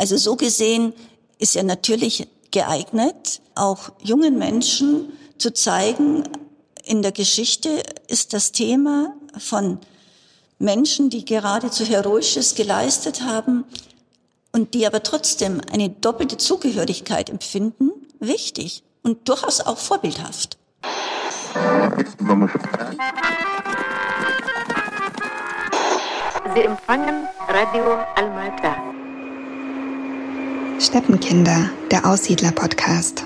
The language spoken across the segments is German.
Also so gesehen ist er natürlich geeignet, auch jungen Menschen zu zeigen, in der Geschichte ist das Thema von Menschen, die geradezu Heroisches geleistet haben und die aber trotzdem eine doppelte Zugehörigkeit empfinden, wichtig und durchaus auch vorbildhaft. Sie empfangen Radio Almata. Steppenkinder, der Aussiedler-Podcast.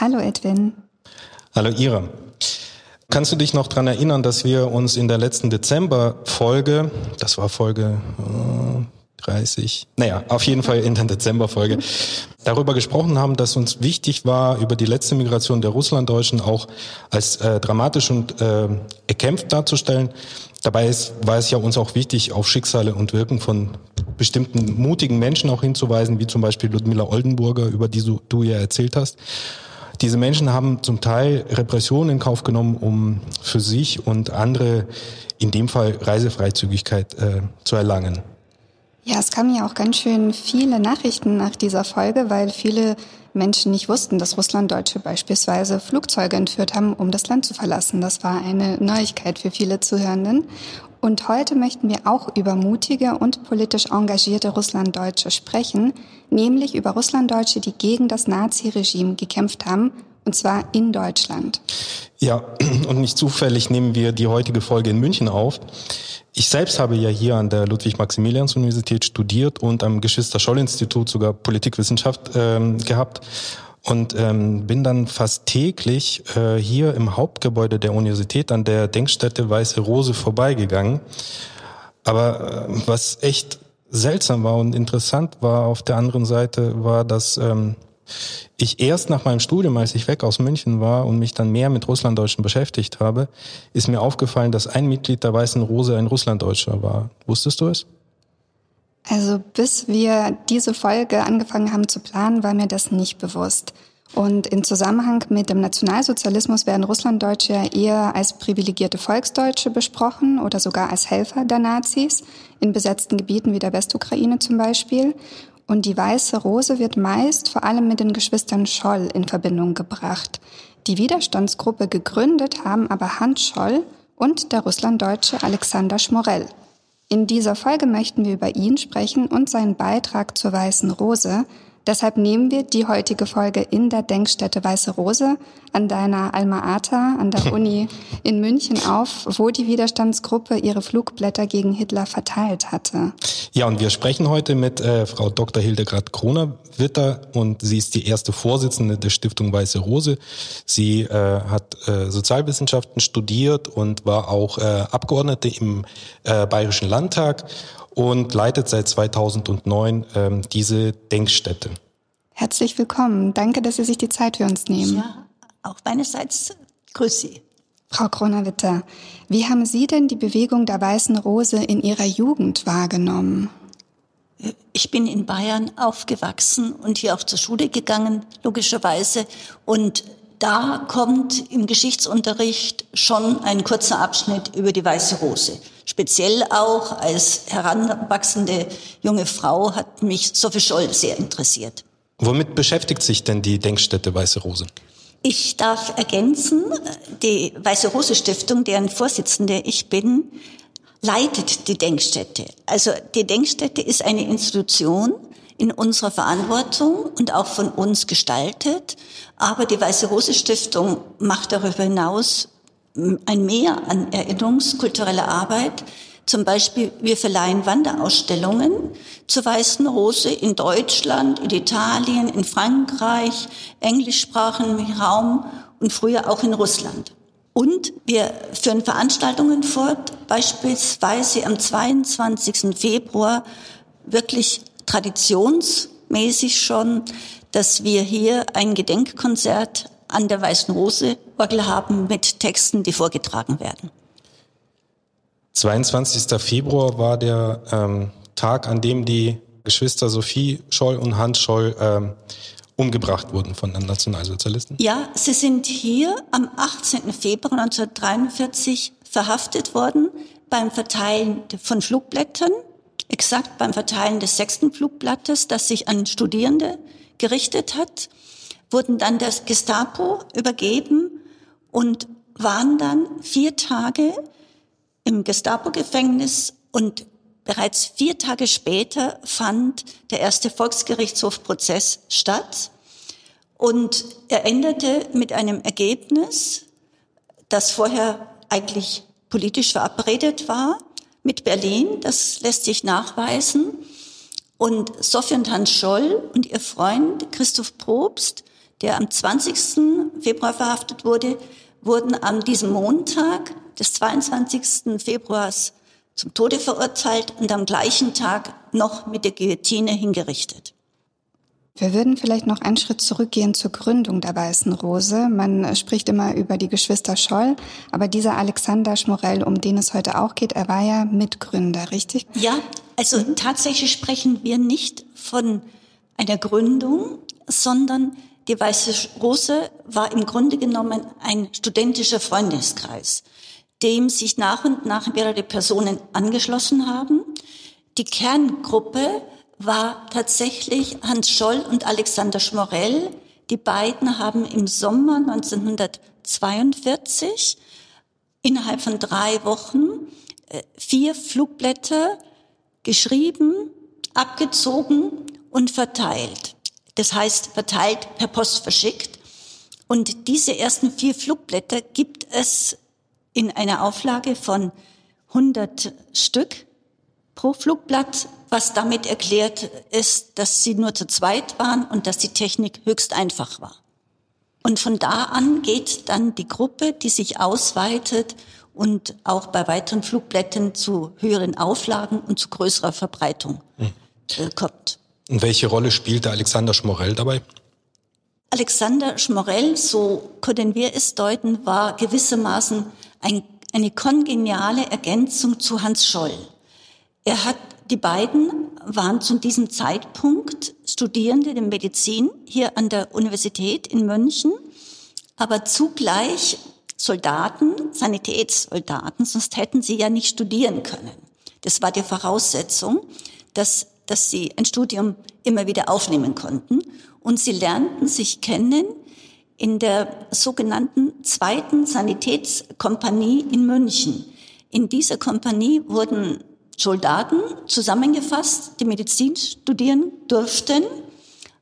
Hallo Edwin. Hallo Ira. Kannst du dich noch dran erinnern, dass wir uns in der letzten Dezember-Folge, das war Folge äh, 30, naja, auf jeden Fall in der Dezember-Folge, darüber gesprochen haben, dass uns wichtig war, über die letzte Migration der Russlanddeutschen auch als äh, dramatisch und äh, erkämpft darzustellen. Dabei ist, war es ja uns auch wichtig, auf Schicksale und Wirken von bestimmten mutigen Menschen auch hinzuweisen, wie zum Beispiel Ludmila Oldenburger, über die du, du ja erzählt hast. Diese Menschen haben zum Teil Repressionen in Kauf genommen, um für sich und andere, in dem Fall Reisefreizügigkeit, äh, zu erlangen. Ja, es kamen ja auch ganz schön viele Nachrichten nach dieser Folge, weil viele Menschen nicht wussten, dass Russlanddeutsche beispielsweise Flugzeuge entführt haben, um das Land zu verlassen. Das war eine Neuigkeit für viele Zuhörenden. Und heute möchten wir auch über mutige und politisch engagierte Russlanddeutsche sprechen, nämlich über Russlanddeutsche, die gegen das Naziregime gekämpft haben, und zwar in Deutschland. Ja, und nicht zufällig nehmen wir die heutige Folge in München auf. Ich selbst habe ja hier an der Ludwig-Maximilians-Universität studiert und am Geschwister-Scholl-Institut sogar Politikwissenschaft ähm, gehabt und ähm, bin dann fast täglich äh, hier im Hauptgebäude der Universität an der Denkstätte Weiße Rose vorbeigegangen. Aber äh, was echt seltsam war und interessant war auf der anderen Seite, war, dass ähm, ich erst nach meinem Studium, als ich weg aus München war und mich dann mehr mit Russlanddeutschen beschäftigt habe, ist mir aufgefallen, dass ein Mitglied der Weißen Rose ein Russlanddeutscher war. Wusstest du es? Also bis wir diese Folge angefangen haben zu planen, war mir das nicht bewusst. Und in Zusammenhang mit dem Nationalsozialismus werden Russlanddeutsche ja eher als privilegierte Volksdeutsche besprochen oder sogar als Helfer der Nazis in besetzten Gebieten wie der Westukraine zum Beispiel. Und die Weiße Rose wird meist vor allem mit den Geschwistern Scholl in Verbindung gebracht. Die Widerstandsgruppe gegründet haben aber Hans Scholl und der Russlanddeutsche Alexander Schmorell. In dieser Folge möchten wir über ihn sprechen und seinen Beitrag zur Weißen Rose, Deshalb nehmen wir die heutige Folge in der Denkstätte Weiße Rose an deiner Alma Ata, an der Uni in München auf, wo die Widerstandsgruppe ihre Flugblätter gegen Hitler verteilt hatte. Ja, und wir sprechen heute mit äh, Frau Dr. Hildegard Kroner-Witter und sie ist die erste Vorsitzende der Stiftung Weiße Rose. Sie äh, hat äh, Sozialwissenschaften studiert und war auch äh, Abgeordnete im äh, Bayerischen Landtag und leitet seit 2009 ähm, diese Denkstätte. Herzlich willkommen. Danke, dass Sie sich die Zeit für uns nehmen. Ja, auch meinerseits grüß Sie. Frau Kroner-Witter, wie haben Sie denn die Bewegung der Weißen Rose in Ihrer Jugend wahrgenommen? Ich bin in Bayern aufgewachsen und hier auch zur Schule gegangen, logischerweise. Und da kommt im Geschichtsunterricht schon ein kurzer Abschnitt über die Weiße Rose. Speziell auch als heranwachsende junge Frau hat mich Sophie Scholl sehr interessiert. Womit beschäftigt sich denn die Denkstätte Weiße Rose? Ich darf ergänzen, die Weiße Rose Stiftung, deren Vorsitzende ich bin, leitet die Denkstätte. Also die Denkstätte ist eine Institution in unserer Verantwortung und auch von uns gestaltet. Aber die Weiße Rose Stiftung macht darüber hinaus ein Mehr an erinnerungskultureller Arbeit. Zum Beispiel, wir verleihen Wanderausstellungen zur Weißen Rose in Deutschland, in Italien, in Frankreich, englischsprachigen Raum und früher auch in Russland. Und wir führen Veranstaltungen fort, beispielsweise am 22. Februar wirklich traditionsmäßig schon, dass wir hier ein Gedenkkonzert an der Weißen Rose Orgel haben mit Texten, die vorgetragen werden. 22. Februar war der ähm, Tag, an dem die Geschwister Sophie Scholl und Hans Scholl ähm, umgebracht wurden von den Nationalsozialisten? Ja, sie sind hier am 18. Februar 1943 verhaftet worden beim Verteilen von Flugblättern exakt beim Verteilen des sechsten Flugblattes, das sich an Studierende gerichtet hat, wurden dann der Gestapo übergeben und waren dann vier Tage im Gestapo-Gefängnis und bereits vier Tage später fand der erste Volksgerichtshofprozess statt und er endete mit einem Ergebnis, das vorher eigentlich politisch verabredet war, mit Berlin, das lässt sich nachweisen. Und Sophie und Hans Scholl und ihr Freund Christoph Probst, der am 20. Februar verhaftet wurde, wurden an diesem Montag des 22. Februars zum Tode verurteilt und am gleichen Tag noch mit der Guillotine hingerichtet. Wir würden vielleicht noch einen Schritt zurückgehen zur Gründung der Weißen Rose. Man spricht immer über die Geschwister Scholl, aber dieser Alexander Schmorell, um den es heute auch geht, er war ja Mitgründer, richtig? Ja, also tatsächlich sprechen wir nicht von einer Gründung, sondern die Weiße Rose war im Grunde genommen ein studentischer Freundeskreis, dem sich nach und nach mehrere Personen angeschlossen haben. Die Kerngruppe war tatsächlich Hans Scholl und Alexander Schmorell. Die beiden haben im Sommer 1942 innerhalb von drei Wochen äh, vier Flugblätter geschrieben, abgezogen und verteilt. Das heißt, verteilt per Post verschickt. Und diese ersten vier Flugblätter gibt es in einer Auflage von 100 Stück pro Flugblatt was damit erklärt ist, dass sie nur zu zweit waren und dass die Technik höchst einfach war. Und von da an geht dann die Gruppe, die sich ausweitet und auch bei weiteren Flugblättern zu höheren Auflagen und zu größerer Verbreitung hm. äh, kommt. Und welche Rolle spielte Alexander Schmorell dabei? Alexander Schmorell, so können wir es deuten, war gewissermaßen ein, eine kongeniale Ergänzung zu Hans Scholl. Er hat die beiden waren zu diesem Zeitpunkt Studierende der Medizin hier an der Universität in München, aber zugleich Soldaten, Sanitätssoldaten, sonst hätten sie ja nicht studieren können. Das war die Voraussetzung, dass, dass sie ein Studium immer wieder aufnehmen konnten. Und sie lernten sich kennen in der sogenannten zweiten Sanitätskompanie in München. In dieser Kompanie wurden Soldaten zusammengefasst, die Medizin studieren durften,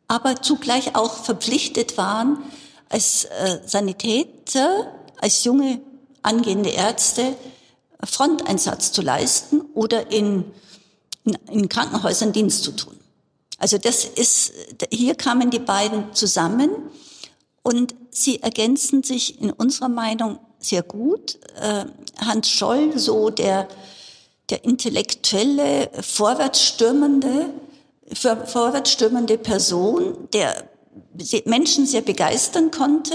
aber zugleich auch verpflichtet waren, als äh, Sanitäter, als junge angehende Ärzte Fronteinsatz zu leisten oder in, in, Krankenhäusern Dienst zu tun. Also das ist, hier kamen die beiden zusammen und sie ergänzen sich in unserer Meinung sehr gut. Äh, Hans Scholl, so der der intellektuelle, vorwärtsstürmende, vorwärtsstürmende Person, der Menschen sehr begeistern konnte.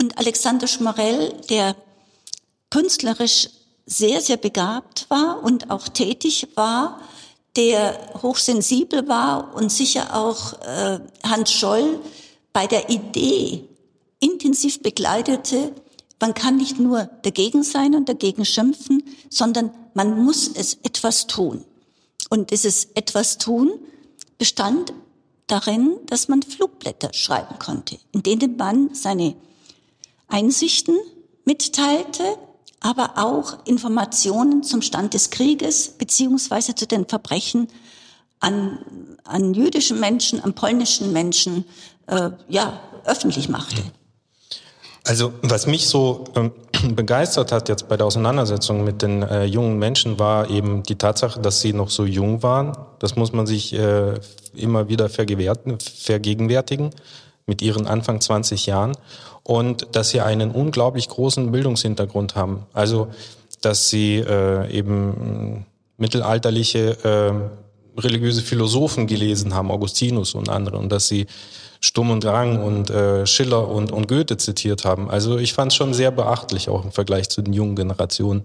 Und Alexander Schmorell, der künstlerisch sehr, sehr begabt war und auch tätig war, der hochsensibel war und sicher auch äh, Hans Scholl bei der Idee intensiv begleitete, man kann nicht nur dagegen sein und dagegen schimpfen, sondern man muss es etwas tun. Und dieses etwas tun bestand darin, dass man Flugblätter schreiben konnte, in denen man seine Einsichten mitteilte, aber auch Informationen zum Stand des Krieges beziehungsweise zu den Verbrechen an, an jüdischen Menschen, an polnischen Menschen äh, ja, öffentlich machte. Also was mich so ähm, begeistert hat jetzt bei der Auseinandersetzung mit den äh, jungen Menschen war eben die Tatsache, dass sie noch so jung waren. Das muss man sich äh, immer wieder vergegenwärtigen mit ihren Anfang 20 Jahren und dass sie einen unglaublich großen Bildungshintergrund haben. Also dass sie äh, eben mittelalterliche äh, religiöse Philosophen gelesen haben, Augustinus und andere, und dass sie Sturm und Drang und äh, Schiller und, und Goethe zitiert haben. Also ich fand es schon sehr beachtlich, auch im Vergleich zu den jungen Generationen.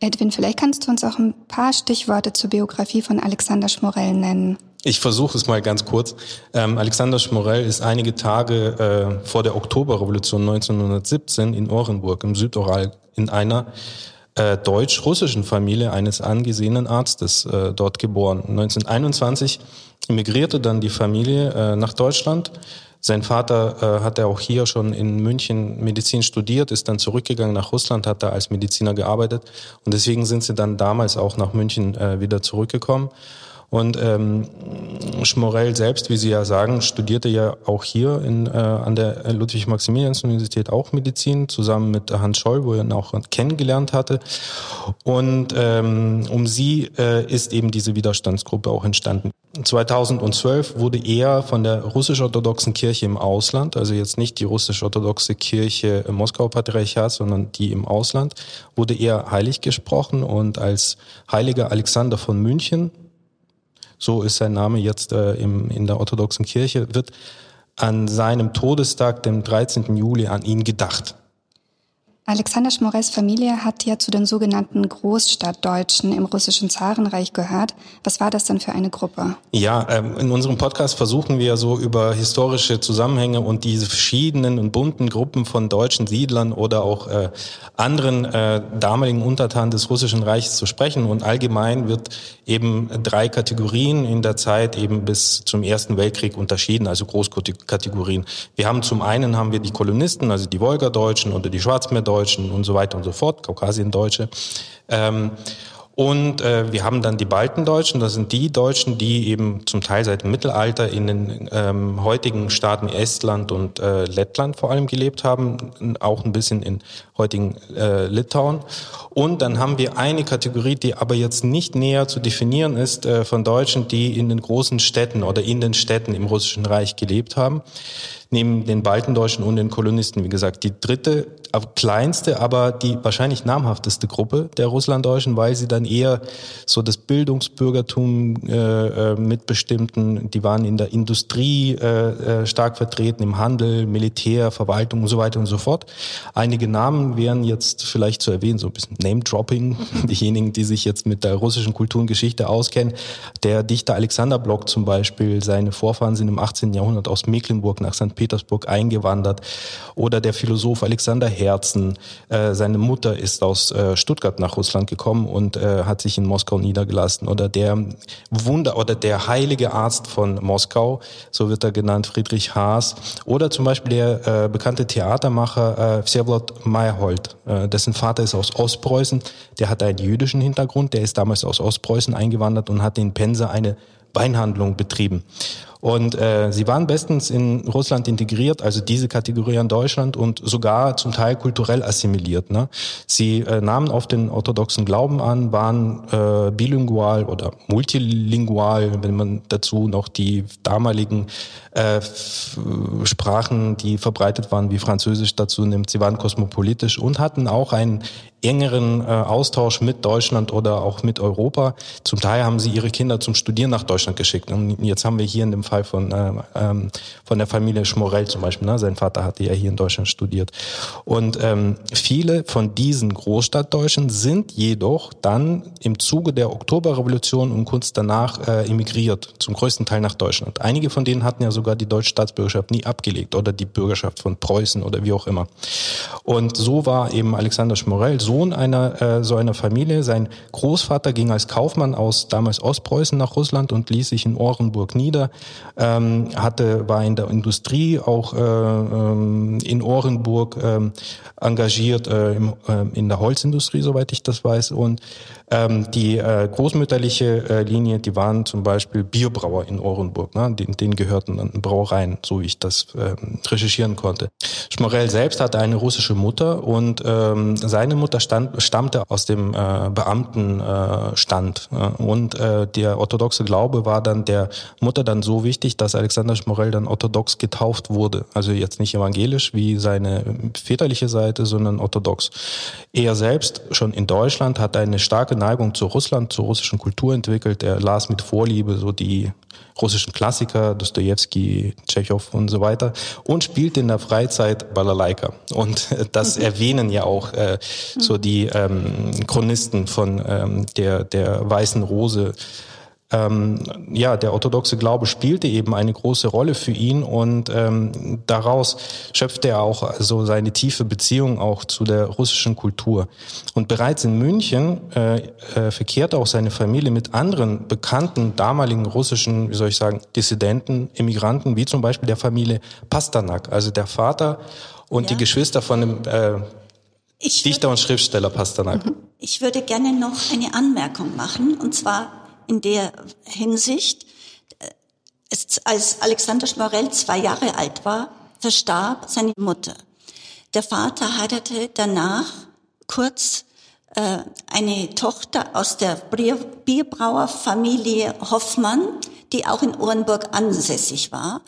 Edwin, vielleicht kannst du uns auch ein paar Stichworte zur Biografie von Alexander Schmorell nennen. Ich versuche es mal ganz kurz. Ähm, Alexander Schmorell ist einige Tage äh, vor der Oktoberrevolution 1917 in Orenburg im Südoral in einer äh, deutsch-russischen Familie eines angesehenen Arztes äh, dort geboren. 1921 emigrierte dann die Familie äh, nach Deutschland. Sein Vater äh, hat er auch hier schon in München Medizin studiert, ist dann zurückgegangen nach Russland, hat da als Mediziner gearbeitet und deswegen sind sie dann damals auch nach München äh, wieder zurückgekommen. Und ähm, Schmorell selbst, wie Sie ja sagen, studierte ja auch hier in, äh, an der Ludwig-Maximilians-Universität auch Medizin, zusammen mit Hans Scholl, wo er ihn auch kennengelernt hatte. Und ähm, um sie äh, ist eben diese Widerstandsgruppe auch entstanden. 2012 wurde er von der russisch-orthodoxen Kirche im Ausland, also jetzt nicht die russisch-orthodoxe Kirche im Moskauer Patriarchat, sondern die im Ausland, wurde er heilig gesprochen und als heiliger Alexander von München so ist sein Name jetzt äh, im, in der orthodoxen Kirche, wird an seinem Todestag, dem 13. Juli, an ihn gedacht. Alexander Schmores Familie hat ja zu den sogenannten Großstadtdeutschen im russischen Zarenreich gehört. Was war das denn für eine Gruppe? Ja, ähm, in unserem Podcast versuchen wir so über historische Zusammenhänge und diese verschiedenen und bunten Gruppen von deutschen Siedlern oder auch äh, anderen äh, damaligen Untertanen des russischen Reichs zu sprechen. Und allgemein wird eben drei Kategorien in der Zeit eben bis zum Ersten Weltkrieg unterschieden, also Großkategorien. Wir haben zum einen haben wir die Kolonisten, also die Wolgadeutschen oder die Schwarzmeerdeutschen, Deutschen und so weiter und so fort, Kaukasiendeutsche. Ähm, und äh, wir haben dann die Baltendeutschen, das sind die Deutschen, die eben zum Teil seit dem Mittelalter in den ähm, heutigen Staaten Estland und äh, Lettland vor allem gelebt haben, auch ein bisschen in heutigen äh, Litauen. Und dann haben wir eine Kategorie, die aber jetzt nicht näher zu definieren ist, äh, von Deutschen, die in den großen Städten oder in den Städten im Russischen Reich gelebt haben neben den Baltendeutschen und den Kolonisten, wie gesagt, die dritte, kleinste, aber die wahrscheinlich namhafteste Gruppe der Russlanddeutschen, weil sie dann eher so das Bildungsbürgertum äh, äh, mitbestimmten, die waren in der Industrie äh, äh, stark vertreten, im Handel, Militär, Verwaltung und so weiter und so fort. Einige Namen wären jetzt vielleicht zu erwähnen, so ein bisschen Name-Dropping, diejenigen, die sich jetzt mit der russischen Kultur und Geschichte auskennen. Der Dichter Alexander Block zum Beispiel, seine Vorfahren sind im 18. Jahrhundert aus Mecklenburg nach St. Petersburg eingewandert. Oder der Philosoph Alexander Herzen. Äh, seine Mutter ist aus äh, Stuttgart nach Russland gekommen und äh, hat sich in Moskau niedergelassen. Oder der Wunder oder der heilige Arzt von Moskau, so wird er genannt, Friedrich Haas. Oder zum Beispiel der äh, bekannte Theatermacher äh, Vsevolod Meyerhold, äh, dessen Vater ist aus Ostpreußen. Der hat einen jüdischen Hintergrund. Der ist damals aus Ostpreußen eingewandert und hat in Pensa eine Weinhandlung betrieben. Und äh, sie waren bestens in Russland integriert, also diese Kategorie an Deutschland und sogar zum Teil kulturell assimiliert. Ne? Sie äh, nahmen oft den orthodoxen Glauben an, waren äh, bilingual oder multilingual, wenn man dazu noch die damaligen äh, Sprachen, die verbreitet waren, wie Französisch dazu nimmt. Sie waren kosmopolitisch und hatten auch einen engeren äh, Austausch mit Deutschland oder auch mit Europa. Zum Teil haben sie ihre Kinder zum Studieren nach Deutschland geschickt. Und jetzt haben wir hier in dem Fall von, äh, ähm, von der Familie Schmorell zum Beispiel. Ne? Sein Vater hatte ja hier in Deutschland studiert. Und ähm, viele von diesen Großstadtdeutschen sind jedoch dann im Zuge der Oktoberrevolution und kurz danach äh, emigriert, zum größten Teil nach Deutschland. Einige von denen hatten ja sogar die deutsche Staatsbürgerschaft nie abgelegt oder die Bürgerschaft von Preußen oder wie auch immer. Und so war eben Alexander Schmorell Sohn einer äh, so einer Familie. Sein Großvater ging als Kaufmann aus damals Ostpreußen nach Russland und ließ sich in Orenburg nieder ähm, hatte, war in der Industrie auch äh, ähm, in Orenburg ähm, engagiert, äh, äh, in der Holzindustrie, soweit ich das weiß. Und ähm, die äh, großmütterliche äh, Linie, die waren zum Beispiel Bierbrauer in Orenburg. Ne? Den, denen gehörten dann Brauereien, so wie ich das äh, recherchieren konnte. Schmorell selbst hatte eine russische Mutter und ähm, seine Mutter stand, stammte aus dem äh, Beamtenstand. Äh, und äh, der orthodoxe Glaube war dann der Mutter dann so wichtig, dass Alexander Schmorell dann orthodox getauft wurde. Also jetzt nicht evangelisch wie seine väterliche Seite, sondern orthodox. Er selbst schon in Deutschland hat eine starke Neigung zu Russland, zur russischen Kultur entwickelt. Er las mit Vorliebe so die russischen Klassiker, Dostoevsky, Tschechow und so weiter und spielt in der Freizeit Balalaika. Und das mhm. erwähnen ja auch äh, so die ähm, Chronisten von ähm, der, der Weißen Rose ähm, ja, der orthodoxe Glaube spielte eben eine große Rolle für ihn und ähm, daraus schöpfte er auch also seine tiefe Beziehung auch zu der russischen Kultur. Und bereits in München äh, äh, verkehrte auch seine Familie mit anderen bekannten damaligen russischen, wie soll ich sagen, Dissidenten, Immigranten, wie zum Beispiel der Familie Pasternak, also der Vater und ja. die Geschwister von dem äh, ich Dichter und Schriftsteller Pasternak. Ich würde gerne noch eine Anmerkung machen, und zwar in der Hinsicht, als Alexander Schmorell zwei Jahre alt war, verstarb seine Mutter. Der Vater heiratete danach kurz äh, eine Tochter aus der Bierbrauerfamilie Hoffmann, die auch in Orenburg ansässig war.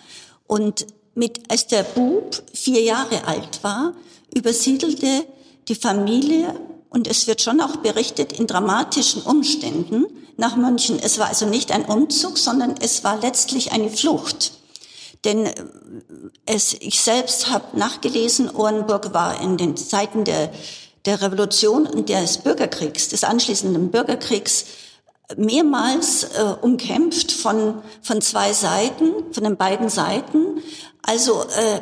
Und mit, als der Bub vier Jahre alt war, übersiedelte die Familie, und es wird schon auch berichtet, in dramatischen Umständen nach München. Es war also nicht ein Umzug, sondern es war letztlich eine Flucht. Denn äh, es, ich selbst habe nachgelesen, Orenburg war in den Zeiten der, der Revolution und des Bürgerkriegs, des anschließenden Bürgerkriegs, mehrmals äh, umkämpft von, von zwei Seiten, von den beiden Seiten. Also äh,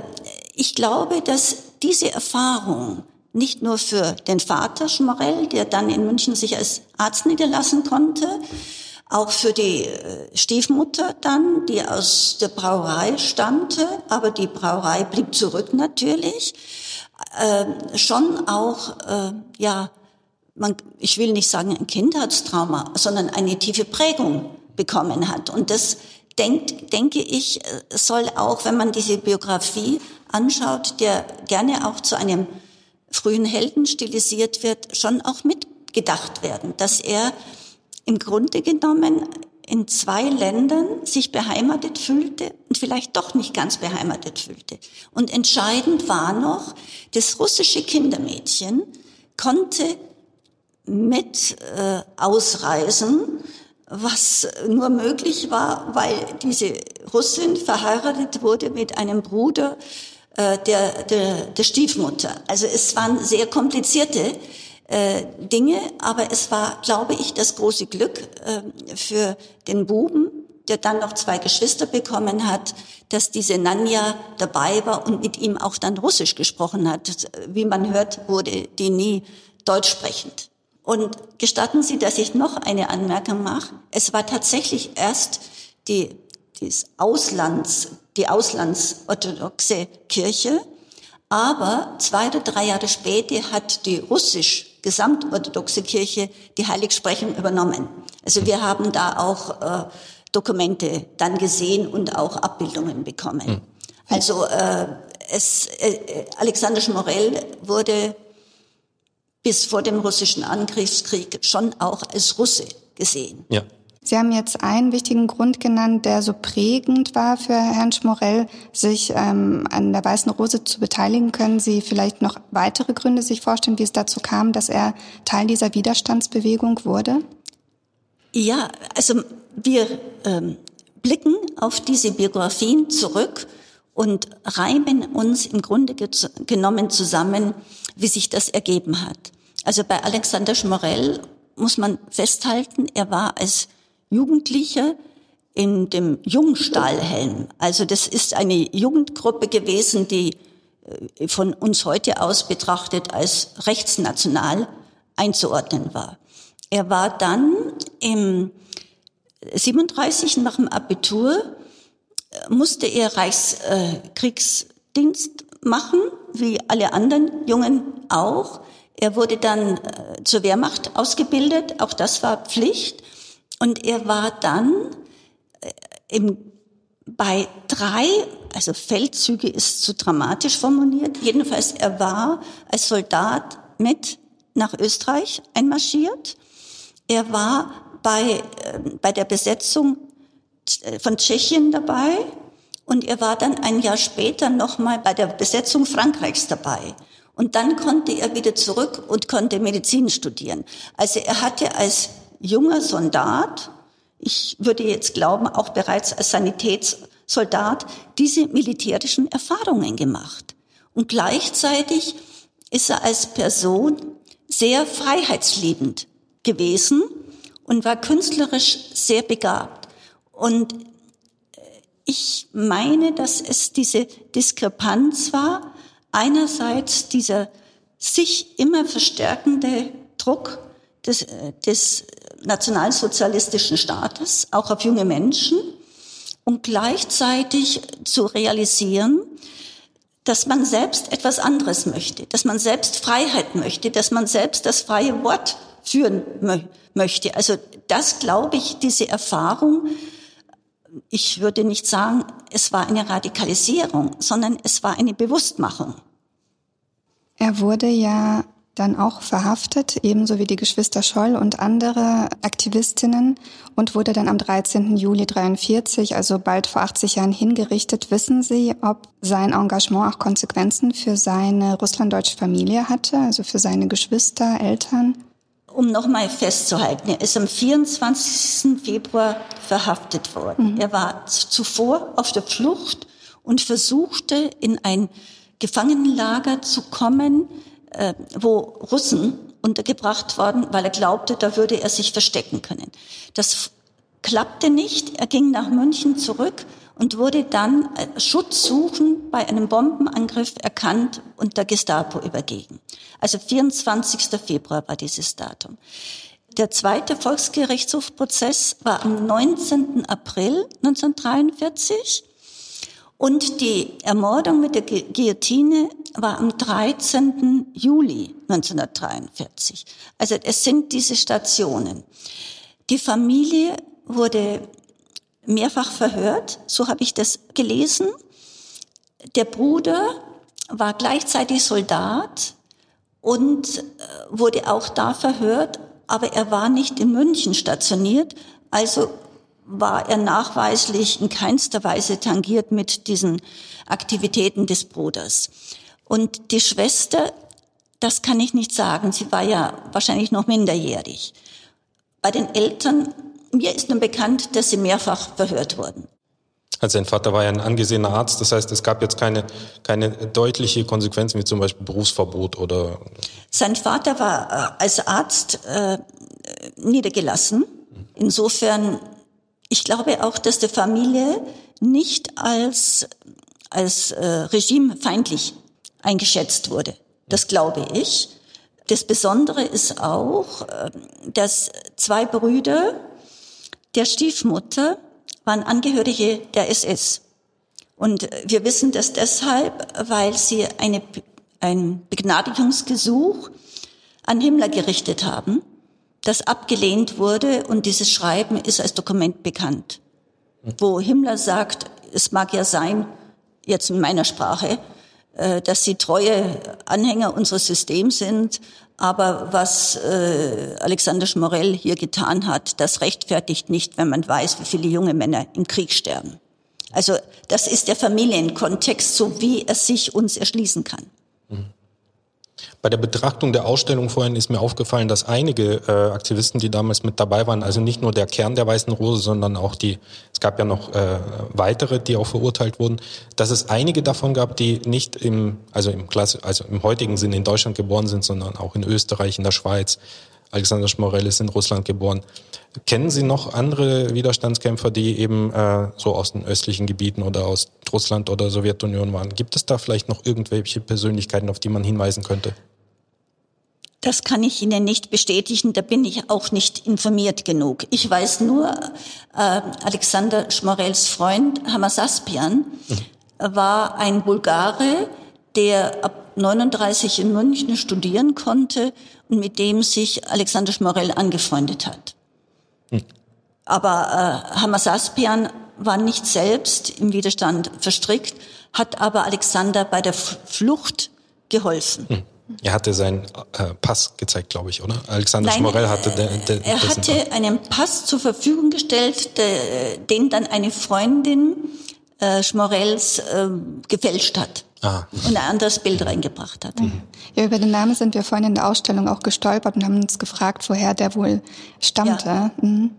ich glaube, dass diese Erfahrung nicht nur für den Vater Schmorell, der dann in München sich als Arzt niederlassen konnte, auch für die äh, Stiefmutter dann, die aus der Brauerei stammte, aber die Brauerei blieb zurück natürlich, äh, schon auch, äh, ja, man, ich will nicht sagen ein Kindheitstrauma, sondern eine tiefe Prägung bekommen hat. Und das denkt, denke ich, äh, soll auch, wenn man diese Biografie anschaut, der gerne auch zu einem frühen Helden stilisiert wird, schon auch mitgedacht werden, dass er im Grunde genommen in zwei Ländern sich beheimatet fühlte und vielleicht doch nicht ganz beheimatet fühlte. Und entscheidend war noch, das russische Kindermädchen konnte mit äh, ausreisen, was nur möglich war, weil diese Russin verheiratet wurde mit einem Bruder äh, der, der, der Stiefmutter. Also es waren sehr komplizierte äh, Dinge, aber es war, glaube ich, das große Glück äh, für den Buben, der dann noch zwei Geschwister bekommen hat, dass diese Nanja dabei war und mit ihm auch dann Russisch gesprochen hat. Wie man hört, wurde die nie deutsch sprechend. Und gestatten Sie, dass ich noch eine Anmerkung mache. Es war tatsächlich erst die, das Auslands die auslandsorthodoxe Kirche. Aber zwei oder drei Jahre später hat die russisch gesamtorthodoxe Kirche die Heiligsprechung übernommen. Also wir haben da auch äh, Dokumente dann gesehen und auch Abbildungen bekommen. Mhm. Also äh, es, äh, Alexander Schmorell wurde bis vor dem russischen Angriffskrieg schon auch als Russe gesehen. Ja. Sie haben jetzt einen wichtigen Grund genannt, der so prägend war für Herrn Schmorell, sich ähm, an der Weißen Rose zu beteiligen. Können Sie vielleicht noch weitere Gründe sich vorstellen, wie es dazu kam, dass er Teil dieser Widerstandsbewegung wurde? Ja, also wir ähm, blicken auf diese Biografien zurück und reimen uns im Grunde genommen zusammen, wie sich das ergeben hat. Also bei Alexander Schmorell muss man festhalten, er war als Jugendliche in dem Jungstahlhelm. Also das ist eine Jugendgruppe gewesen, die äh, von uns heute aus betrachtet als rechtsnational einzuordnen war. Er war dann im 37 nach dem Abitur äh, musste er Reichskriegsdienst machen, wie alle anderen Jungen auch. Er wurde dann äh, zur Wehrmacht ausgebildet, auch das war Pflicht. Und er war dann äh, im, bei drei, also Feldzüge ist zu dramatisch formuliert, jedenfalls er war als Soldat mit nach Österreich einmarschiert. Er war bei, äh, bei der Besetzung äh, von Tschechien dabei und er war dann ein Jahr später nochmal bei der Besetzung Frankreichs dabei. Und dann konnte er wieder zurück und konnte Medizin studieren. Also er hatte als junger Soldat, ich würde jetzt glauben, auch bereits als Sanitätssoldat, diese militärischen Erfahrungen gemacht. Und gleichzeitig ist er als Person sehr freiheitsliebend gewesen und war künstlerisch sehr begabt. Und äh, ich meine, dass es diese Diskrepanz war. Einerseits dieser sich immer verstärkende Druck des, äh, des nationalsozialistischen Staates, auch auf junge Menschen, und gleichzeitig zu realisieren, dass man selbst etwas anderes möchte, dass man selbst Freiheit möchte, dass man selbst das freie Wort führen mö möchte. Also das glaube ich, diese Erfahrung, ich würde nicht sagen, es war eine Radikalisierung, sondern es war eine Bewusstmachung. Er wurde ja dann auch verhaftet, ebenso wie die Geschwister Scholl und andere Aktivistinnen und wurde dann am 13. Juli 43, also bald vor 80 Jahren, hingerichtet. Wissen Sie, ob sein Engagement auch Konsequenzen für seine russlanddeutsche Familie hatte, also für seine Geschwister, Eltern? Um nochmal festzuhalten, er ist am 24. Februar verhaftet worden. Mhm. Er war zuvor auf der Flucht und versuchte in ein Gefangenenlager zu kommen, äh, wo Russen untergebracht worden, weil er glaubte, da würde er sich verstecken können. Das klappte nicht. Er ging nach München zurück und wurde dann äh, Schutz suchen bei einem Bombenangriff erkannt und der Gestapo übergeben. Also 24. Februar war dieses Datum. Der zweite Volksgerichtshofprozess war am 19. April 1943 und die Ermordung mit der Guillotine war am 13. Juli 1943. Also es sind diese Stationen. Die Familie wurde mehrfach verhört, so habe ich das gelesen. Der Bruder war gleichzeitig Soldat und äh, wurde auch da verhört, aber er war nicht in München stationiert, also war er nachweislich in keinster Weise tangiert mit diesen Aktivitäten des Bruders. Und die Schwester, das kann ich nicht sagen, sie war ja wahrscheinlich noch minderjährig. Bei den Eltern, mir ist nun bekannt, dass sie mehrfach verhört wurden. Also sein Vater war ja ein angesehener Arzt, das heißt, es gab jetzt keine, keine deutliche Konsequenz wie zum Beispiel Berufsverbot oder. Sein Vater war äh, als Arzt äh, niedergelassen. Insofern ich glaube auch, dass die Familie nicht als, als äh, regimefeindlich eingeschätzt wurde. Das glaube ich. Das Besondere ist auch, äh, dass zwei Brüder der Stiefmutter waren Angehörige der SS. Und wir wissen das deshalb, weil sie eine, ein Begnadigungsgesuch an Himmler gerichtet haben das abgelehnt wurde und dieses Schreiben ist als Dokument bekannt, wo Himmler sagt, es mag ja sein, jetzt in meiner Sprache, äh, dass sie treue Anhänger unseres Systems sind, aber was äh, Alexander Schmorell hier getan hat, das rechtfertigt nicht, wenn man weiß, wie viele junge Männer im Krieg sterben. Also das ist der Familienkontext, so wie er sich uns erschließen kann. Mhm. Bei der Betrachtung der Ausstellung vorhin ist mir aufgefallen, dass einige äh, Aktivisten, die damals mit dabei waren, also nicht nur der Kern der Weißen Rose, sondern auch die, es gab ja noch äh, weitere, die auch verurteilt wurden, dass es einige davon gab, die nicht im, also im Klasse, also im heutigen Sinne in Deutschland geboren sind, sondern auch in Österreich, in der Schweiz. Alexander Schmorell ist in Russland geboren. Kennen Sie noch andere Widerstandskämpfer, die eben äh, so aus den östlichen Gebieten oder aus Russland oder Sowjetunion waren? Gibt es da vielleicht noch irgendwelche Persönlichkeiten, auf die man hinweisen könnte? Das kann ich Ihnen nicht bestätigen, da bin ich auch nicht informiert genug. Ich weiß nur, äh, Alexander Schmorels Freund Hamasaspian mhm. war ein Bulgare, der ab 39 in München studieren konnte mit dem sich Alexander Schmorell angefreundet hat. Mhm. Aber äh, Hamasaspian war nicht selbst im Widerstand verstrickt, hat aber Alexander bei der Flucht geholfen. Mhm. Er hatte seinen äh, Pass gezeigt, glaube ich, oder? Alexander Nein, Schmorell hatte de, de, Er hatte Pass. einen Pass zur Verfügung gestellt, de, den dann eine Freundin äh, Schmorells äh, gefälscht hat. Ah. Und ein anderes Bild reingebracht hat. Mhm. Ja, über den Namen sind wir vorhin in der Ausstellung auch gestolpert und haben uns gefragt, woher der wohl stammte. Ja. Mhm.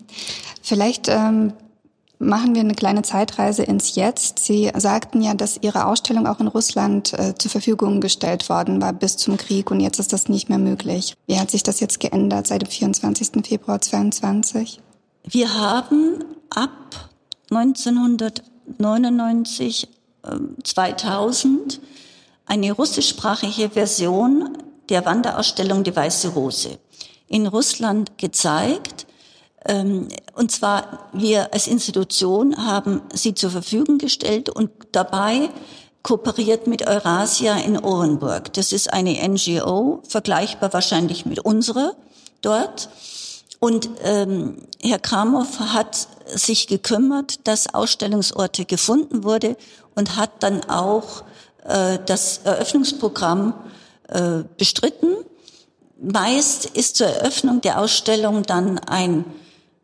Vielleicht ähm, machen wir eine kleine Zeitreise ins Jetzt. Sie sagten ja, dass Ihre Ausstellung auch in Russland äh, zur Verfügung gestellt worden war bis zum Krieg und jetzt ist das nicht mehr möglich. Wie hat sich das jetzt geändert seit dem 24. Februar 22? Wir haben ab 1999, 2000 eine russischsprachige Version der Wanderausstellung Die Weiße Rose in Russland gezeigt. Ähm, und zwar wir als Institution haben sie zur Verfügung gestellt und dabei kooperiert mit Eurasia in Orenburg. Das ist eine NGO, vergleichbar wahrscheinlich mit unserer dort. Und ähm, Herr Kramow hat sich gekümmert, dass Ausstellungsorte gefunden wurde und hat dann auch äh, das Eröffnungsprogramm äh, bestritten. Meist ist zur Eröffnung der Ausstellung dann ein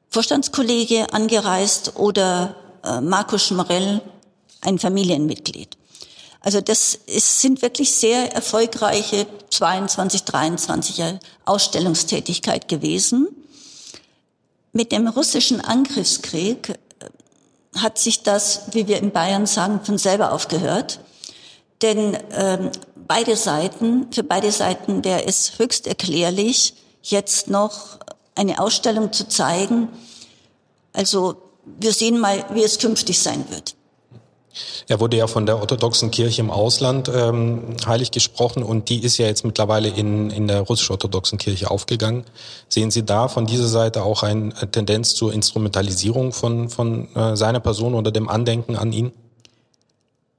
Vorstandskollege angereist oder äh, Marco Schmarell, ein Familienmitglied. Also das ist, sind wirklich sehr erfolgreiche 22, 23 Jahre Ausstellungstätigkeit gewesen. Mit dem russischen Angriffskrieg hat sich das, wie wir in Bayern sagen, von selber aufgehört. Denn ähm, beide Seiten, für beide Seiten wäre es höchst erklärlich, jetzt noch eine Ausstellung zu zeigen. Also wir sehen mal, wie es künftig sein wird. Er wurde ja von der orthodoxen Kirche im Ausland ähm, heilig gesprochen und die ist ja jetzt mittlerweile in, in der russisch-orthodoxen Kirche aufgegangen. Sehen Sie da von dieser Seite auch eine Tendenz zur Instrumentalisierung von, von äh, seiner Person oder dem Andenken an ihn?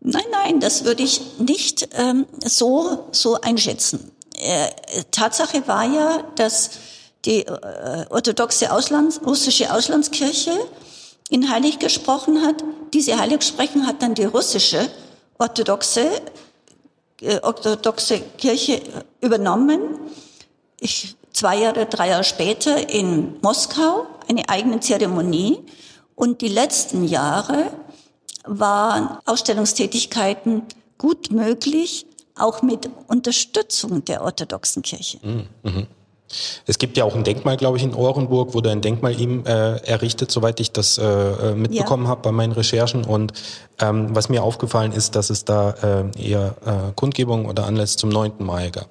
Nein, nein, das würde ich nicht ähm, so, so einschätzen. Äh, Tatsache war ja, dass die äh, orthodoxe Auslands, russische Auslandskirche ihn heilig gesprochen hat. Diese Heiligsprechung hat dann die russische orthodoxe, äh, orthodoxe Kirche übernommen. Ich, zwei Jahre, drei Jahre später in Moskau eine eigene Zeremonie. Und die letzten Jahre waren Ausstellungstätigkeiten gut möglich, auch mit Unterstützung der orthodoxen Kirche. Mhm. Es gibt ja auch ein Denkmal, glaube ich, in Orenburg, wurde ein Denkmal ihm äh, errichtet, soweit ich das äh, äh mitbekommen ja. habe bei meinen Recherchen. Und ähm, was mir aufgefallen ist, dass es da äh, eher äh, Kundgebungen oder Anlässe zum 9. Mai gab.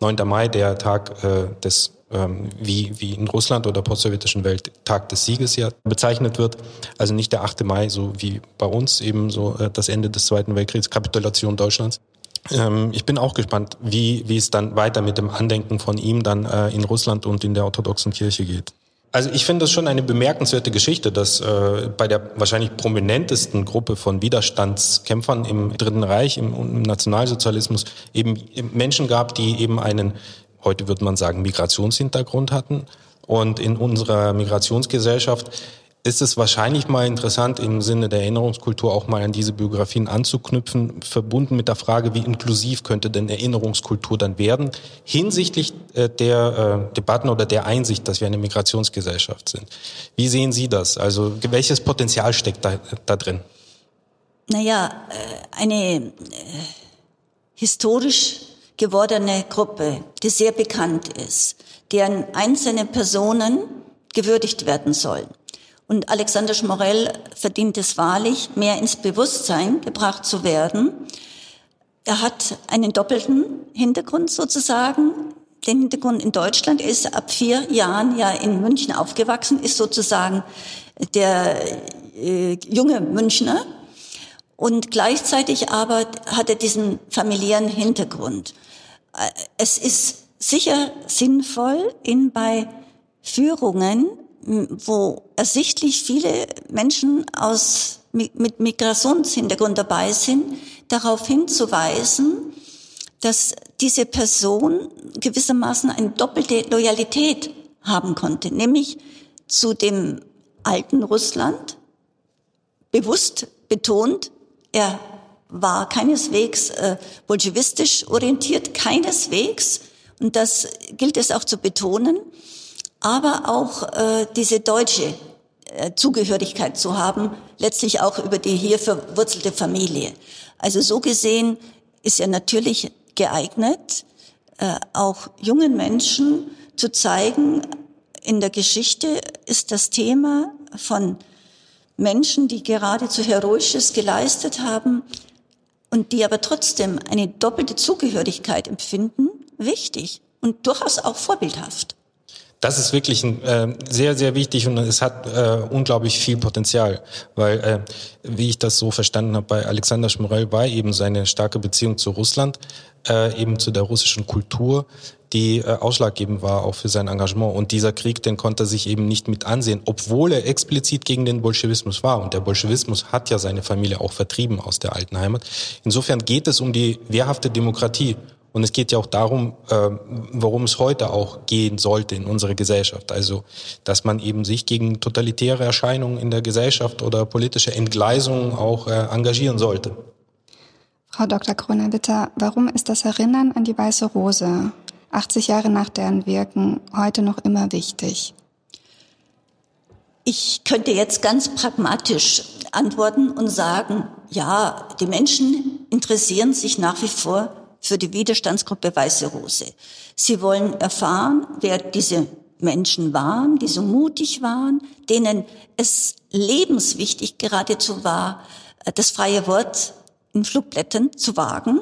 9. Mai, der Tag äh, des ähm, wie, wie in Russland oder postsowjetischen Welt Tag des Sieges ja bezeichnet wird. Also nicht der 8. Mai, so wie bei uns eben so äh, das Ende des Zweiten Weltkriegs, Kapitulation Deutschlands. Ähm, ich bin auch gespannt, wie, wie es dann weiter mit dem Andenken von ihm dann äh, in Russland und in der orthodoxen Kirche geht. Also ich finde das schon eine bemerkenswerte Geschichte, dass äh, bei der wahrscheinlich prominentesten Gruppe von Widerstandskämpfern im Dritten Reich, im, im Nationalsozialismus, eben Menschen gab, die eben einen heute würde man sagen, Migrationshintergrund hatten. Und in unserer Migrationsgesellschaft ist es wahrscheinlich mal interessant, im Sinne der Erinnerungskultur auch mal an diese Biografien anzuknüpfen, verbunden mit der Frage, wie inklusiv könnte denn Erinnerungskultur dann werden, hinsichtlich äh, der äh, Debatten oder der Einsicht, dass wir eine Migrationsgesellschaft sind. Wie sehen Sie das? Also welches Potenzial steckt da, da drin? Naja, äh, eine historisch gewordene Gruppe, die sehr bekannt ist, deren einzelne Personen gewürdigt werden sollen. Und Alexander Schmorell verdient es wahrlich, mehr ins Bewusstsein gebracht zu werden. Er hat einen doppelten Hintergrund sozusagen. Den Hintergrund in Deutschland er ist ab vier Jahren ja in München aufgewachsen, ist sozusagen der äh, junge Münchner. Und gleichzeitig aber hat er diesen familiären Hintergrund. Äh, es ist sicher sinnvoll, in bei Führungen, wo ersichtlich viele Menschen aus, mit Migrationshintergrund dabei sind, darauf hinzuweisen, dass diese Person gewissermaßen eine doppelte Loyalität haben konnte, nämlich zu dem alten Russland, bewusst betont, er war keineswegs äh, bolschewistisch orientiert, keineswegs. Und das gilt es auch zu betonen. Aber auch äh, diese deutsche äh, Zugehörigkeit zu haben, letztlich auch über die hier verwurzelte Familie. Also so gesehen ist er natürlich geeignet, äh, auch jungen Menschen zu zeigen, in der Geschichte ist das Thema von Menschen, die geradezu Heroisches geleistet haben, und die aber trotzdem eine doppelte Zugehörigkeit empfinden, wichtig und durchaus auch vorbildhaft. Das ist wirklich ein, äh, sehr, sehr wichtig und es hat äh, unglaublich viel Potenzial, weil, äh, wie ich das so verstanden habe, bei Alexander Schmorell war eben seine starke Beziehung zu Russland, äh, eben zu der russischen Kultur, die äh, ausschlaggebend war auch für sein Engagement. Und dieser Krieg, den konnte er sich eben nicht mit ansehen, obwohl er explizit gegen den Bolschewismus war. Und der Bolschewismus hat ja seine Familie auch vertrieben aus der alten Heimat. Insofern geht es um die wehrhafte Demokratie. Und es geht ja auch darum, äh, worum es heute auch gehen sollte in unserer Gesellschaft. Also, dass man eben sich gegen totalitäre Erscheinungen in der Gesellschaft oder politische Entgleisungen auch äh, engagieren sollte. Frau Dr. Kroner-Witter, warum ist das Erinnern an die Weiße Rose 80 Jahre nach deren Wirken heute noch immer wichtig? Ich könnte jetzt ganz pragmatisch antworten und sagen, ja, die Menschen interessieren sich nach wie vor für die Widerstandsgruppe Weiße Rose. Sie wollen erfahren, wer diese Menschen waren, die so mutig waren, denen es lebenswichtig geradezu war, das freie Wort in Flugblättern zu wagen.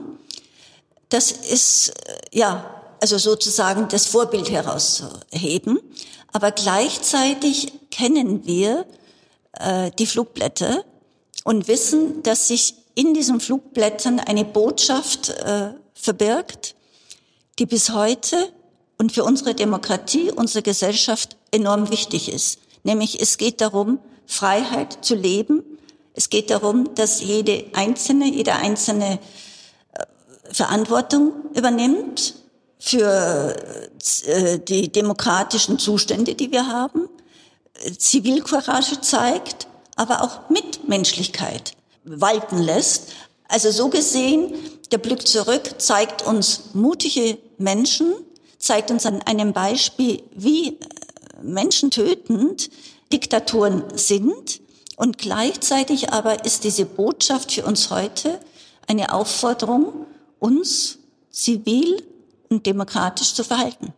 Das ist, äh, ja, also sozusagen das Vorbild herauszuheben. Aber gleichzeitig kennen wir äh, die Flugblätter und wissen, dass sich in diesen Flugblättern eine Botschaft äh, verbirgt, die bis heute und für unsere Demokratie, unsere Gesellschaft enorm wichtig ist. Nämlich es geht darum, Freiheit zu leben. Es geht darum, dass jede Einzelne, jeder Einzelne äh, Verantwortung übernimmt für äh, die demokratischen Zustände, die wir haben, Zivilcourage zeigt, aber auch Mitmenschlichkeit walten lässt. Also so gesehen der Blick zurück zeigt uns mutige Menschen, zeigt uns an einem Beispiel, wie äh, menschentötend Diktaturen sind. Und gleichzeitig aber ist diese Botschaft für uns heute eine Aufforderung, uns zivil und demokratisch zu verhalten.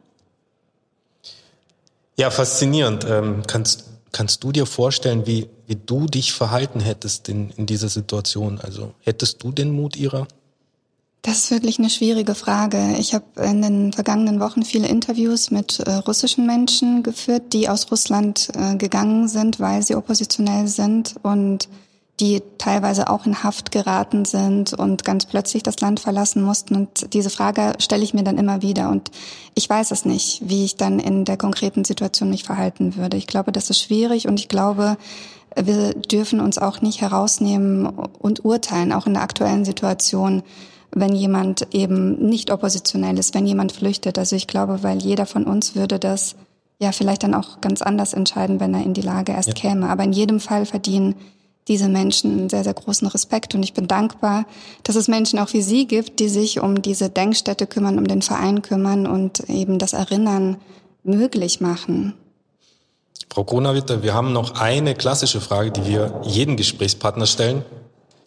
Ja, faszinierend. Ähm, kannst, kannst du dir vorstellen, wie, wie du dich verhalten hättest in, in dieser Situation? Also hättest du den Mut ihrer? Das ist wirklich eine schwierige Frage. Ich habe in den vergangenen Wochen viele Interviews mit äh, russischen Menschen geführt, die aus Russland äh, gegangen sind, weil sie oppositionell sind und die teilweise auch in Haft geraten sind und ganz plötzlich das Land verlassen mussten. Und diese Frage stelle ich mir dann immer wieder. Und ich weiß es nicht, wie ich dann in der konkreten Situation mich verhalten würde. Ich glaube, das ist schwierig und ich glaube, wir dürfen uns auch nicht herausnehmen und urteilen, auch in der aktuellen Situation wenn jemand eben nicht oppositionell ist, wenn jemand flüchtet. Also ich glaube, weil jeder von uns würde das ja vielleicht dann auch ganz anders entscheiden, wenn er in die Lage erst ja. käme. Aber in jedem Fall verdienen diese Menschen einen sehr, sehr großen Respekt. Und ich bin dankbar, dass es Menschen auch wie Sie gibt, die sich um diese Denkstätte kümmern, um den Verein kümmern und eben das Erinnern möglich machen. Frau Kronawitter, wir haben noch eine klassische Frage, die wir jedem Gesprächspartner stellen.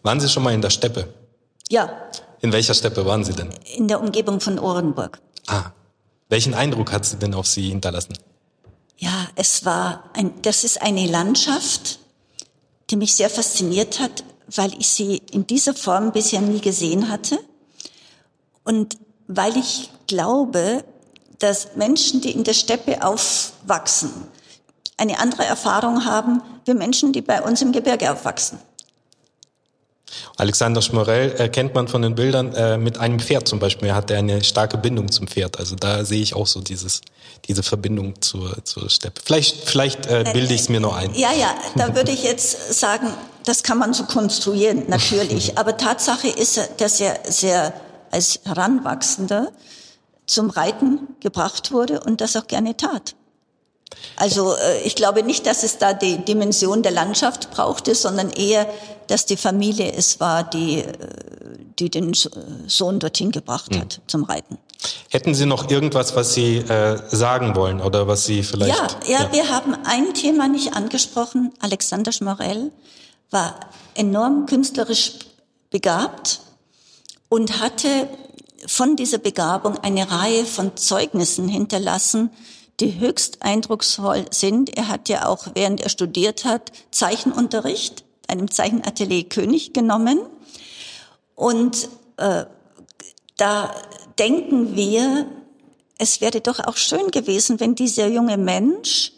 Waren Sie schon mal in der Steppe? Ja. In welcher Steppe waren Sie denn? In der Umgebung von Orenburg. Ah. Welchen Eindruck hat sie denn auf Sie hinterlassen? Ja, es war ein, das ist eine Landschaft, die mich sehr fasziniert hat, weil ich sie in dieser Form bisher nie gesehen hatte. Und weil ich glaube, dass Menschen, die in der Steppe aufwachsen, eine andere Erfahrung haben wie Menschen, die bei uns im Gebirge aufwachsen. Alexander Schmorell erkennt man von den Bildern äh, mit einem Pferd zum Beispiel. Er hat eine starke Bindung zum Pferd. Also da sehe ich auch so dieses, diese Verbindung zur, zur Steppe. Vielleicht, vielleicht äh, bilde ich es mir noch ein. Ja, ja, da würde ich jetzt sagen, das kann man so konstruieren, natürlich. Aber Tatsache ist, dass er sehr als Heranwachsender zum Reiten gebracht wurde und das auch gerne tat. Also äh, ich glaube nicht, dass es da die Dimension der Landschaft brauchte, sondern eher, dass die Familie es war, die, äh, die den Sohn dorthin gebracht hat hm. zum Reiten. Hätten Sie noch irgendwas, was Sie äh, sagen wollen oder was Sie vielleicht? Ja, ja, ja, wir haben ein Thema nicht angesprochen. Alexander Schmorell war enorm künstlerisch begabt und hatte von dieser Begabung eine Reihe von Zeugnissen hinterlassen, die höchst eindrucksvoll sind. Er hat ja auch, während er studiert hat, Zeichenunterricht einem Zeichenatelier König genommen. Und äh, da denken wir es wäre doch auch schön gewesen, wenn dieser junge Mensch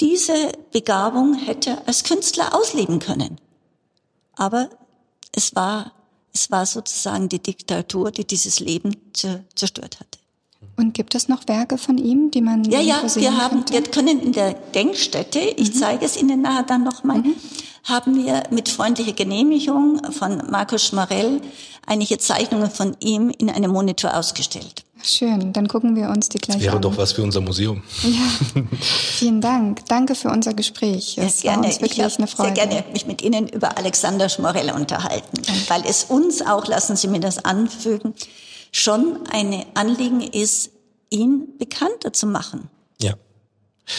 diese Begabung hätte als Künstler ausleben können. Aber es war, es war sozusagen die Diktatur, die dieses Leben zerstört hatte. Und gibt es noch Werke von ihm, die man Ja, ja, wir haben, könnte? wir können in der Denkstätte, ich mhm. zeige es Ihnen nachher dann nochmal, mhm. haben wir mit freundlicher Genehmigung von Markus Schmarell einige Zeichnungen von ihm in einem Monitor ausgestellt. Schön, dann gucken wir uns die gleich das wäre an. doch was für unser Museum. Ja, vielen Dank. Danke für unser Gespräch. Es ja, gerne. war uns wirklich ich eine Freude. Sehr gerne mich mit Ihnen über Alexander Schmorell unterhalten, weil es uns auch, lassen Sie mir das anfügen, schon eine Anliegen ist, ihn bekannter zu machen. Ja.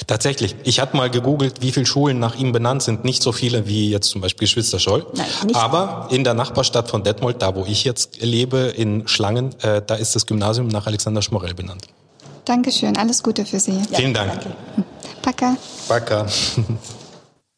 Tatsächlich. Ich hatte mal gegoogelt, wie viele Schulen nach ihm benannt sind. Nicht so viele wie jetzt zum Beispiel Geschwister Scholl. Nein, nicht. Aber in der Nachbarstadt von Detmold, da wo ich jetzt lebe, in Schlangen, äh, da ist das Gymnasium nach Alexander Schmorell benannt. Dankeschön. Alles Gute für Sie. Ja, Vielen Dank. Danke. Paka. Paka.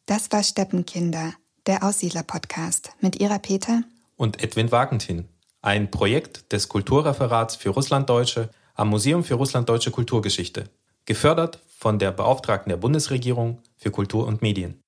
Das war Steppenkinder, der Aussiedler-Podcast mit Ira Peter und Edwin Wagentin. Ein Projekt des Kulturreferats für Russlanddeutsche am Museum für Russlanddeutsche Kulturgeschichte. Gefördert von der Beauftragten der Bundesregierung für Kultur und Medien.